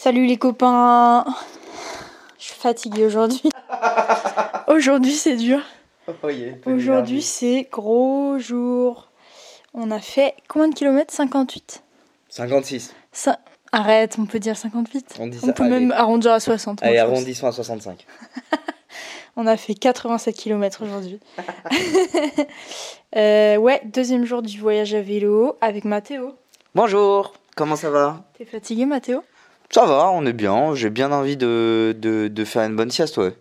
Salut les copains Je suis fatiguée aujourd'hui. aujourd'hui c'est dur. Aujourd'hui c'est gros jour. On a fait combien de kilomètres? 58 56. Ça... Arrête, on peut dire 58. On, dit on peut même arrondir à 60. Allez, arrondissons à 65. on a fait 87 km aujourd'hui. Euh, ouais, deuxième jour du voyage à vélo avec Mathéo. Bonjour, comment ça va? T'es fatigué Mathéo? Ça va, on est bien. J'ai bien envie de, de, faire une bonne sieste, ouais.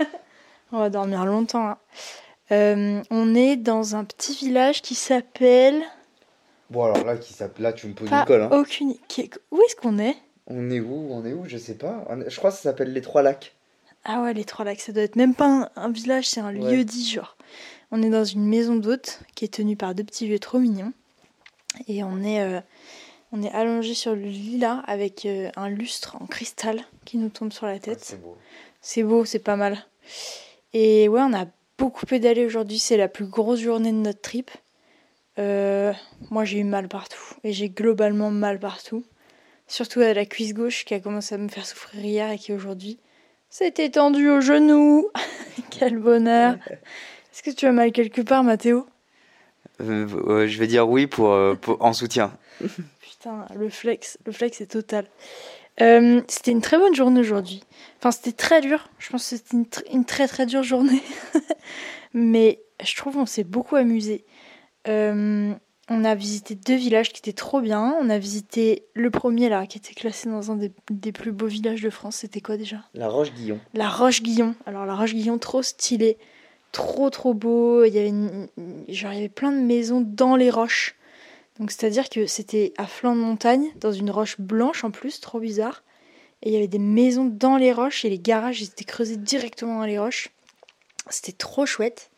on va dormir longtemps. Hein. Euh, on est dans un petit village qui s'appelle... Bon alors là, qui là tu me poses une colle. Hein. Aucune... Où est-ce qu'on est? On est où On est où? Je sais pas. Je crois que ça s'appelle les Trois Lacs. Ah ouais, les Trois Lacs, ça doit être même pas un, village, c'est un lieu dit genre. On est dans une maison d'hôte qui est tenue par deux petits vieux trop mignons. Et on est, euh, on est allongé sur le lit là avec euh, un lustre en cristal qui nous tombe sur la tête. c'est beau. C'est beau, c'est pas mal. Et ouais, on a beaucoup pédalé aujourd'hui. C'est la plus grosse journée de notre trip. Euh, moi, j'ai eu mal partout. Et j'ai globalement mal partout. Surtout à la cuisse gauche qui a commencé à me faire souffrir hier et qui aujourd'hui s'est étendue au genou. Quel bonheur. Est-ce que tu as mal quelque part, Mathéo? Euh, Je vais dire oui pour, euh, en soutien. Putain, le flex, le flex est total. Euh, c'était une très bonne journée aujourd'hui. Enfin, c'était très dur. Je pense que c'était une, très très dure journée. Mais je trouve qu'on s'est beaucoup amusé. on a visité deux villages qui étaient trop bien. On a visité le premier là, qui était classé dans un des, des plus beaux villages de France. C'était quoi déjà? La Roche-Guillon. La Roche-Guillon. Alors la Roche-Guillon, trop stylé trop trop beau. Il y avait genre il y avait plein de maisons dans les roches. Donc c'est-à-dire que c'était à flanc de montagne, dans une roche blanche en plus, trop bizarre. Et il y avait des maisons dans les roches et les garages étaient creusés directement dans les roches. C'était trop chouette.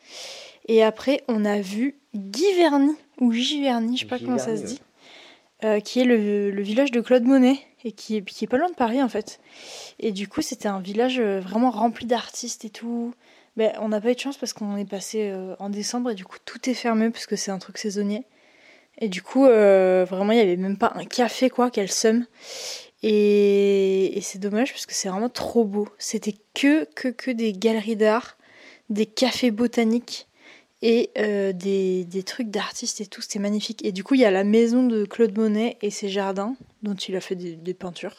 Et après, on a vu Giverny, ou Giverny, je sais pas comment ça se dit, euh, qui est le, village de Claude Monet, et qui est, qui est pas loin de Paris en fait. Et du coup, c'était un village euh, vraiment rempli d'artistes et tout. Ben, on n'a pas eu de chance parce qu'on est passé euh, en décembre et du coup tout est fermé parce que c'est un truc saisonnier. Et du coup, euh, vraiment, il n'y avait même pas un café, quoi, quel somme. Et, c'est dommage parce que c'est vraiment trop beau. C'était que, que, que des galeries d'art, des cafés botaniques et euh, des, trucs d'artistes et tout. C'était magnifique. Et du coup, il y a la maison de Claude Monet et ses jardins, dont il a fait des, des peintures.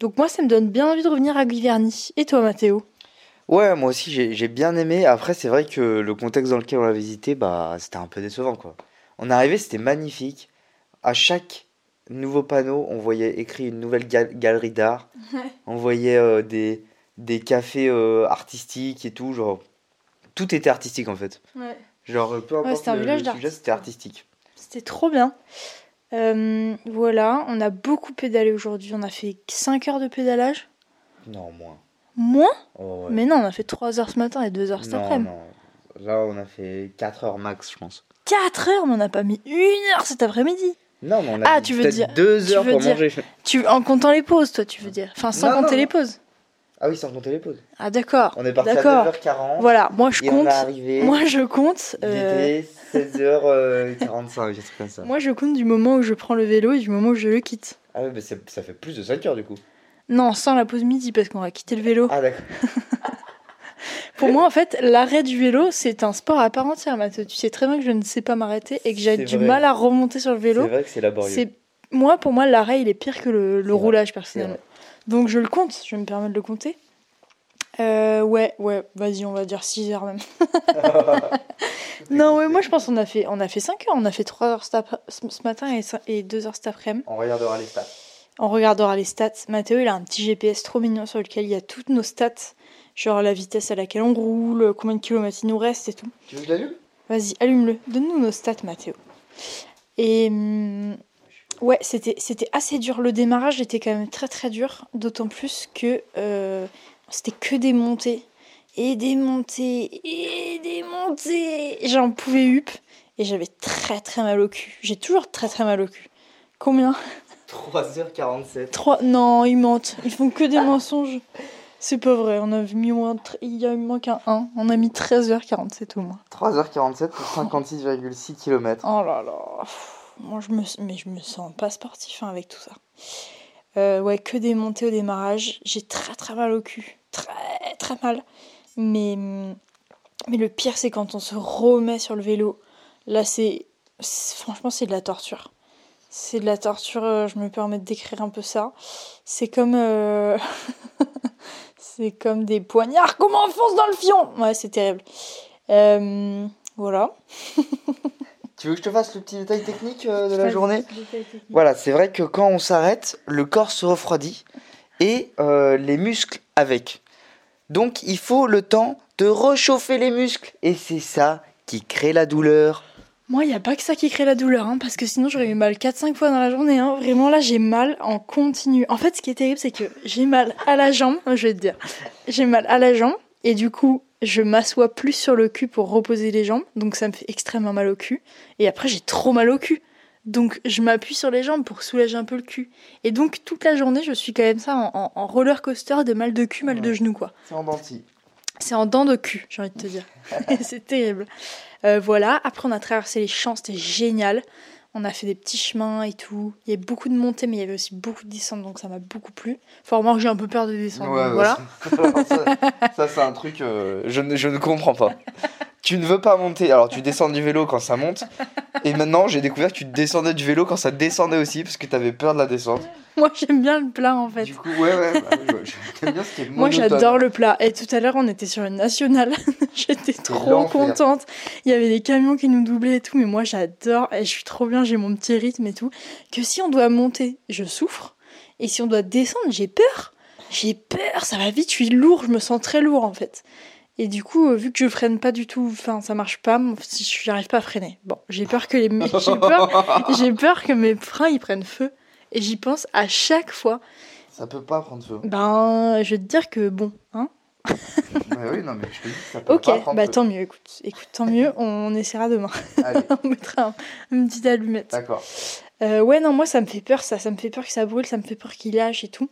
Donc moi, ça me donne bien envie de revenir à Giverny. Et toi, Mathéo? Ouais, moi aussi j'ai bien aimé. Après, c'est vrai que le contexte dans lequel on l'a visité, bah, c'était un peu décevant quoi. On arrivé, c'était magnifique. À chaque nouveau panneau, on voyait écrit une nouvelle galerie d'art. On voyait euh, des, des cafés euh, artistiques et tout. Genre, tout était artistique en fait. Ouais. Genre, peu importe le, sujet, c'était artistique. C'était trop bien. Euh, voilà, on a beaucoup pédalé aujourd'hui. On a fait 5 heures de pédalage. Non, moins. Moins? Oh, Mais non, on a fait 3 heures ce matin et 2 heures cet après-midi. Là, on a fait 4 heures max, je pense. 4 heures Mais on n'a pas mis 1 heure cet après-midi. Non, mais on a ah, tu veux dire 2 heures pour manger. Tu, en comptant les pauses, toi, tu veux dire Enfin, sans compter les pauses. Ah oui, sans compter les pauses. Ah d'accord. On est parti à 9h40. Voilà, moi je compte. moi je compte. Euh... 16h45, comme ça. Moi je compte du moment où je prends le vélo et du moment où je le quitte. Ah oui, mais ça fait plus de 5 heures du coup. Non, sans la pause midi, parce qu'on va quitter le vélo. Ah, d'accord. Pour moi, en fait, l'arrêt du vélo, c'est un sport à part entière, Mathieu. Tu sais très bien que je ne sais pas m'arrêter et que j'ai du mal à remonter sur le vélo. C'est vrai que c'est laborieux. Moi, pour moi, l'arrêt, il est pire que le, roulage, personnellement. Donc, je le compte, je me permets de le compter. Euh, ouais, ouais, vas-y, on va dire 6 heures même. non, ouais, moi je pense qu'on a fait, on a fait 5 heures. On a fait 3 heures ce matin et, et 2 heures cet après-midi. On regardera les stats. On regardera les stats. Mathéo, il a un petit GPS trop mignon sur lequel il y a toutes nos stats. Genre la vitesse à laquelle on roule, combien de kilomètres il nous reste et tout. Tu veux que je l'allume? Vas-y, allume-le. Donne-nous nos stats, Mathéo. Et hum, ouais, c'était, c'était assez dur. Le démarrage était quand même très très dur. D'autant plus que euh, c'était que des montées. Et des montées. Et des montées. J'en pouvais hup. Et j'avais très très mal au cul. J'ai toujours très très mal au cul. Combien? 3h47. 3... Non, ils mentent. Ils font que des mensonges. C'est pas vrai. On a mis moins... Il y a manque un 1. On a mis 13h47 au moins. 3h47 pour 56,6 km. Oh là là. Moi, je me... Mais je me sens pas sportif hein, avec tout ça. Euh, ouais, que des montées au démarrage. J'ai très très mal au cul. Très très mal. Mais, mais le pire, c'est quand on se remet sur le vélo. Là, c'est. Franchement, c'est de la torture. C'est de la torture, euh, je me permets de décrire un peu ça. C'est comme. euh, c'est comme des poignards qu'on m'enfonce dans le fion Ouais, c'est terrible. Euh, voilà. Tu veux que je te fasse le petit détail technique euh, de la journée Voilà, c'est vrai que quand on s'arrête, le corps se refroidit et euh, les muscles avec. Donc il faut le temps de réchauffer les muscles et c'est ça qui crée la douleur. Moi, il n'y a pas que ça qui crée la douleur, hein, parce que sinon j'aurais eu mal 4-5 fois dans la journée. Hein. Vraiment, là, j'ai mal en continu. En fait, ce qui est terrible, c'est que j'ai mal à la jambe, je vais te dire. J'ai mal à la jambe, et du coup, je m'assois plus sur le cul pour reposer les jambes, donc ça me fait extrêmement mal au cul. Et après, j'ai trop mal au cul. Donc, je m'appuie sur les jambes pour soulager un peu le cul. Et donc, toute la journée, je suis quand même ça en, roller coaster de mal de cul, mal de genou, quoi. C'est en denti. C'est en dents de cul, j'ai envie de te dire. c'est terrible. Euh, voilà, après on a traversé les champs, c'était génial. On a fait des petits chemins et tout. Il y avait beaucoup de montées, mais il y avait aussi beaucoup de descentes, donc ça m'a beaucoup plu. Faut remarquer que j'ai un peu peur des descentes. donc voilà. ça, ça, c'est un truc, euh, je, ne, je ne comprends pas. Tu ne veux pas monter, alors tu descends du vélo quand ça monte, et maintenant j'ai découvert que tu descendais du vélo quand ça descendait aussi, parce que tu avais peur de la descente. Moi j'aime bien le plat en fait. Du coup, ouais, ouais, bah, j'aime bien ce qui est Moi j'adore le plat. Et tout à l'heure on était sur une nationale. J'étais trop contente. Il y avait des camions qui nous doublaient et tout. Mais moi j'adore. Et je suis trop bien. J'ai mon petit rythme et tout. Que si on doit monter, je souffre. Et si on doit descendre, j'ai peur. J'ai peur. Ça va vite. Je suis lourd. Je me sens très lourd en fait. Et du coup, euh, vu que je freine pas du tout, enfin ça marche pas, je j'arrive pas à freiner. Bon, j'ai peur que les j'ai peur, j'ai peur que mes freins ils prennent feu. Et j'y pense à chaque fois. Ça peut pas prendre feu. Ben, je vais te dire que bon, hein. Bah oui, non, mais je te dis, ça peut Ok, pas prendre bah feu. tant mieux, écoute, écoute, tant mieux, on essaiera demain. Allez, on mettra un- une petite allumette. d'accord. Euh, ouais, non, moi ça me fait peur, ça, ça me fait peur que ça brûle, ça me fait peur qu'il lâche et tout.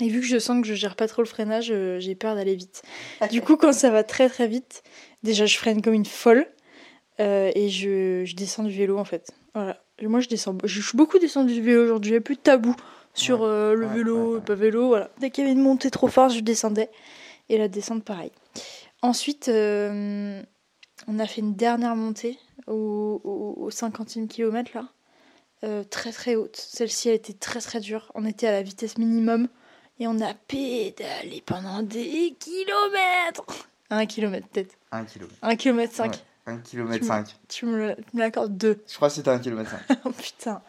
Et vu que je sens que je gère pas trop le freinage, euh, j'ai peur d'aller vite. Du coup, quand ça va très très vite, déjà je freine comme une folle euh, et je, je descends du vélo en fait. Voilà. Et moi je descends, je suis beaucoup descendu du vélo aujourd'hui, il n'y a plus de tabou sur Ouais, euh, le ouais, vélo, ouais, pas vélo, voilà. Dès qu'il y avait une montée trop forte, je descendais. Et la descente pareil. Ensuite, euh, on a fait une dernière montée au, au, au 50e kilomètre là. Très très haute. Celle-ci elle était très très dure. On était à la vitesse minimum et on a pédalé pendant des kilomètres. Un kilomètre peut-être. 1 km. Un kilomètre cinq. Ouais. 1 km Tu me- 5. Tu me me l'accordes deux. Je crois que c'était 1 km 5. Oh putain.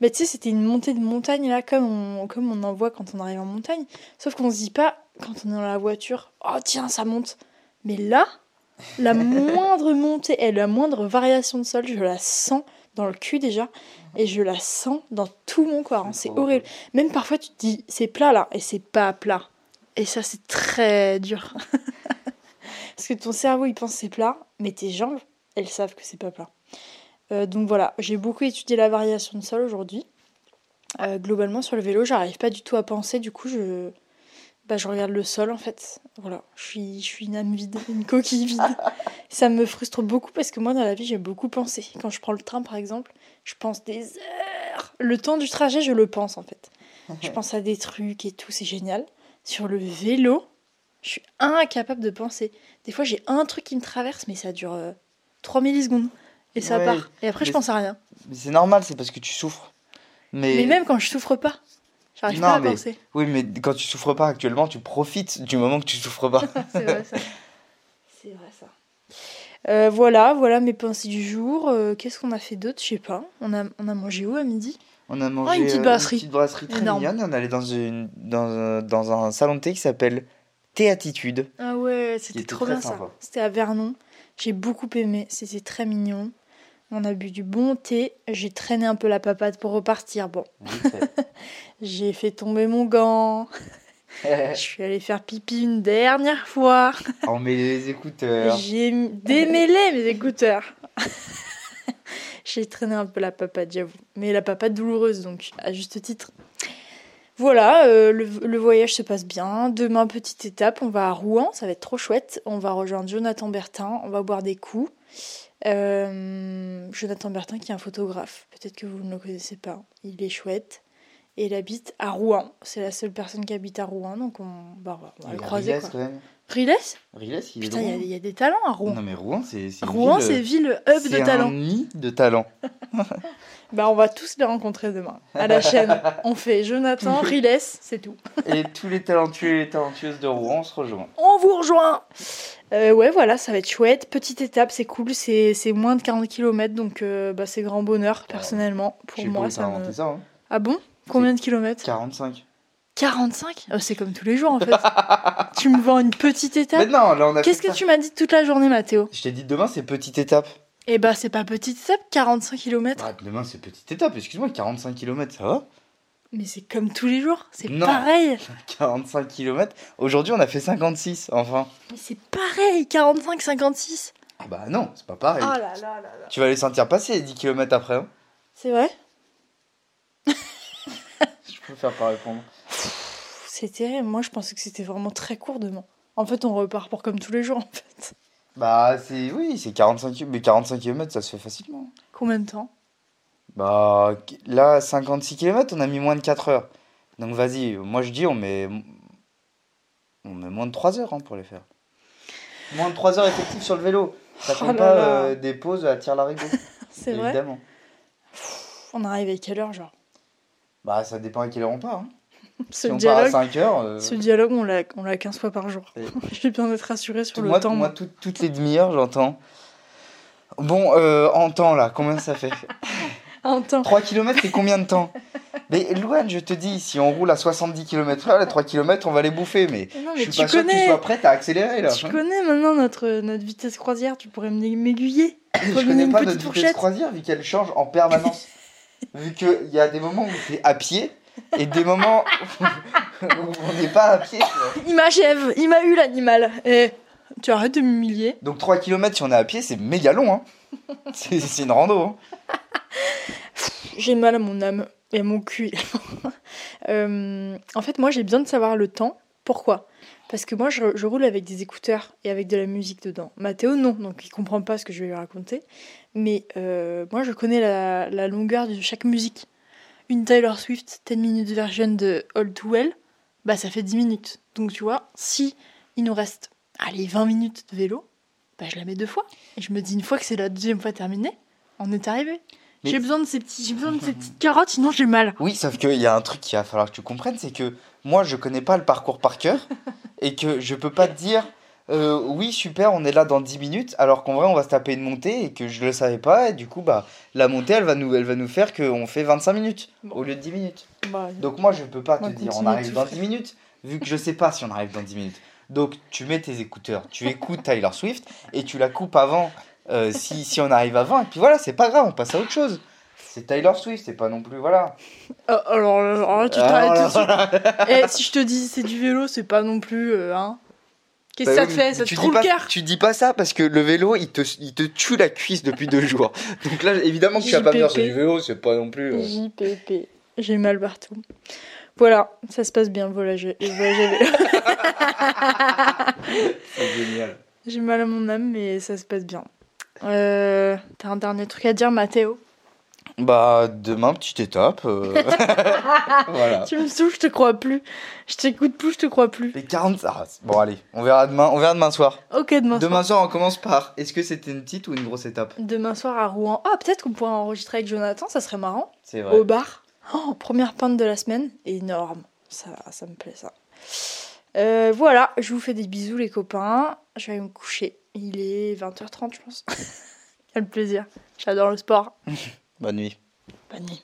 Mais tu sais, c'était une montée de montagne là, comme on, comme on en voit quand on arrive en montagne. Sauf qu'on se dit pas, quand on est dans la voiture, oh tiens, ça monte. Mais là, la moindre montée et la moindre variation de sol, je la sens dans le cul déjà. Et je la sens dans tout mon corps. hein. C'est horrible. Même parfois, tu te dis, c'est plat là, et c'est pas plat. Et ça, c'est très dur. Parce que ton cerveau, il pense que c'est plat, mais tes jambes, elles savent que c'est pas plat. Euh, donc voilà, j'ai beaucoup étudié la variation de sol aujourd'hui. Euh, globalement, sur le vélo, j'arrive pas du tout à penser, du coup, je, bah, je regarde le sol en fait. Voilà, je suis, je suis une âme vide, une coquille vide. Ça me frustre beaucoup parce que moi, dans la vie, j'aime beaucoup penser. Quand je prends le train, par exemple, je pense des heures. Le temps du trajet, je le pense en fait. Je pense à des trucs et tout, c'est génial. Sur le vélo, je suis incapable de penser. Des fois, j'ai un truc qui me traverse, mais ça dure euh, 3 millisecondes. Et ça Ouais, part. Et après, je pense à rien. Mais c'est normal, c'est parce que tu souffres. Mais, Mais même quand je souffre pas, j'arrive Non, pas à mais- penser. Oui, mais quand tu souffres pas actuellement, tu profites du moment que tu souffres pas. C'est vrai ça. C'est vrai ça. Euh, voilà, voilà mes pensées du jour. Euh, Qu'est-ce qu'on a fait d'autre? Je sais pas. On a, on a mangé où à midi? On a mangé une petite euh, brasserie. petite brasserie très Énorme. mignonne. On est allé dans, une, dans, un, dans un salon de thé qui s'appelle Théatitude. Ah ouais, c'était était trop bien ça. C'était à Vernon. J'ai beaucoup aimé. C'était très mignon. On a bu du bon thé. J'ai traîné un peu la papade pour repartir. Bon, j'ai fait tomber mon gant. Je suis allée faire pipi une dernière fois. On met les écouteurs. J'ai démêlé mes écouteurs. J'ai traîné un peu la papade, j'avoue. Mais la papade douloureuse, donc à juste titre. Voilà, euh, le, le voyage se passe bien. Demain, petite étape, on va à Rouen, ça va être trop chouette. On va rejoindre Jonathan Bertin, on va boire des coups. Euh, Jonathan Bertin qui est un photographe, peut-être que vous ne le connaissez pas. Il est chouette. Et il habite à Rouen. C'est la seule personne qui habite à Rouen, donc on, bah, on va le croiser. Quoi. quand même. Riles Riles, il Putain, il y a- y, des talents à Rouen. Non mais Rouen, c'est c'est Rouen, ville, c'est ville hub c'est de un talent. nid de talent. Bah, on va tous les rencontrer demain à la chaîne. On fait Jonathan, Riles, c'est tout. Et tous les talentueux et les talentueuses de Rouen se rejoignent. On vous rejoint Euh, Ouais, voilà, ça va être chouette. Petite étape, c'est cool. C'est c'est moins de 40 km, donc euh, bah, c'est grand bonheur, personnellement. Je Pour moi, ça me... ça. Hein. Ah bon? Combien de kilomètres? 45. 45 Euh, C'est comme tous les jours, en fait. tu me vends une petite Mais étape non, là on a Qu'est-ce que ça. tu m'as dit toute la journée, Mathéo Je t'ai dit demain c'est petite étape. Eh bah, c'est pas petite étape, 45 km. Demain c'est petite étape, excuse-moi, 45 km, ça va? Mais c'est comme tous les jours, c'est Non. pareil. 45 km. Aujourd'hui on a fait 56, enfin. Mais c'est pareil, 45, 56. Ah bah non, c'est pas pareil. Oh là là là. Tu vas les sentir passer les 10 km après. Hein. C'est vrai? Je peux faire pareil pour moi. Je pensais que c'était vraiment très court demain. En fait, on repart pour comme tous les jours, en fait. Bah c'est oui, c'est 45 km, mais 45 km ça se fait facilement. Combien de temps? Bah là 56 km, on a mis moins de 4 heures. Donc vas-y, moi je dis on met on met moins de 3 heures hein, pour les faire. Moins de 3 heures effectives sur le vélo. Ça Oh compte pas euh, des pauses à tir larigot. C'est vrai? Évidemment. On arrive à quelle heure, genre? Bah ça dépend à quelle heure on part. Hein. Ce si on part à dialogue, 5 heures. euh, ce dialogue, on l'a, on l'a 15 fois par jour. Et- Je vais bien être rassurée sur tout- le moi, temps. moi, tout- toutes les demi-heures j'entends. Bon, euh, en temps là, combien ça fait? Un temps. 3 km c'est combien de temps? Mais Louane, je te dis, si on roule à 70 km h les 3 km on va les bouffer. Mais Non, je mais suis tu pas sûr que tu connais. sois prête à accélérer là. Tu connais maintenant notre, notre vitesse croisière, tu pourrais m'aiguiller. Je connais pas notre vitesse fourchette. croisière vu qu'elle change en permanence. vu qu'il y a des moments où t'es à pied et des moments où on n'est pas à pied. tu vois. Il m'achève, il m'a eu l'animal. Et tu arrêtes de m'humilier. Donc 3 km si on est à pied, c'est méga long. Hein. C'est c'est une rando. Hein. J'ai mal à mon âme et à mon cul. Euh, en fait, moi, j'ai besoin de savoir le temps. Pourquoi? Parce que moi, je, je roule avec des écouteurs et avec de la musique dedans. Mathéo, non, donc il comprend pas ce que je vais lui raconter. Mais euh, moi, je connais la, la longueur de chaque musique. Une Taylor Swift 10 minutes version de All Too Well, bah ça fait 10 minutes. Donc tu vois, si il nous reste, allez, 20 minutes de vélo, bah je la mets deux fois. Et je me dis une fois que c'est la deuxième fois terminée, on est arrivé. Mais- J'ai besoin de ces petits, j'ai besoin de ces petites carottes, sinon j'ai mal. Oui, sauf qu'il y a un truc qu'il va falloir que tu comprennes, c'est que moi je connais pas le parcours par cœur et que je peux pas te dire euh, oui super on est là dans 10 minutes alors qu'en vrai on va se taper une montée et que je le savais pas et du coup bah la montée elle va nous, elle va nous faire qu'on fait 25 minutes Bon. au lieu de 10 minutes. Bah, Donc moi je peux pas te dire on arrive dans frais. 10 minutes vu que je sais pas si on arrive dans 10 minutes. Donc tu mets tes écouteurs, tu écoutes Tyler Swift et tu la coupes avant euh, si, si on arrive avant et puis voilà c'est pas grave on passe à autre chose. C'est Tyler Swift, c'est pas non plus voilà. euh, alors, alors là, tu Alors t'arrêtes là, tout de suite. voilà. Eh, si je te dis c'est du vélo, c'est pas non plus. euh, hein. Qu'est-ce que Bah ça oui, te fait Ça te trouve le cœur Tu dis pas ça parce que le vélo, il te, il te tue la cuisse depuis deux jours. Donc là, évidemment que tu vas pas JPP. c'est du vélo, c'est pas non plus. euh, JPP. J'ai mal partout. Voilà, ça se passe bien, voilà, j'ai voilà, j'ai- C'est génial. j'ai mal à mon âme, mais ça se passe bien. Euh, T'as un dernier truc à dire, Mathéo? Bah, demain, petite étape. euh, voilà. Tu me saoules, je te crois plus. Je t'écoute plus, je te crois plus. Les 40. ah, bon, allez, on verra demain, on verra demain soir. Ok, demain, Demain soir, on commence par est-ce que c'était une petite ou une grosse étape? Soir. Demain soir à Rouen. Ah, peut-être qu'on pourrait enregistrer avec Jonathan, ça serait marrant. C'est vrai. Au bar. Oh, première pinte de la semaine. Énorme. Ça, ça me plaît, ça. Euh, voilà, je vous fais des bisous, les copains. Je vais aller me coucher. Il est 20h30, je pense. Quel plaisir. J'adore le sport. Bonne nuit. Bonne nuit.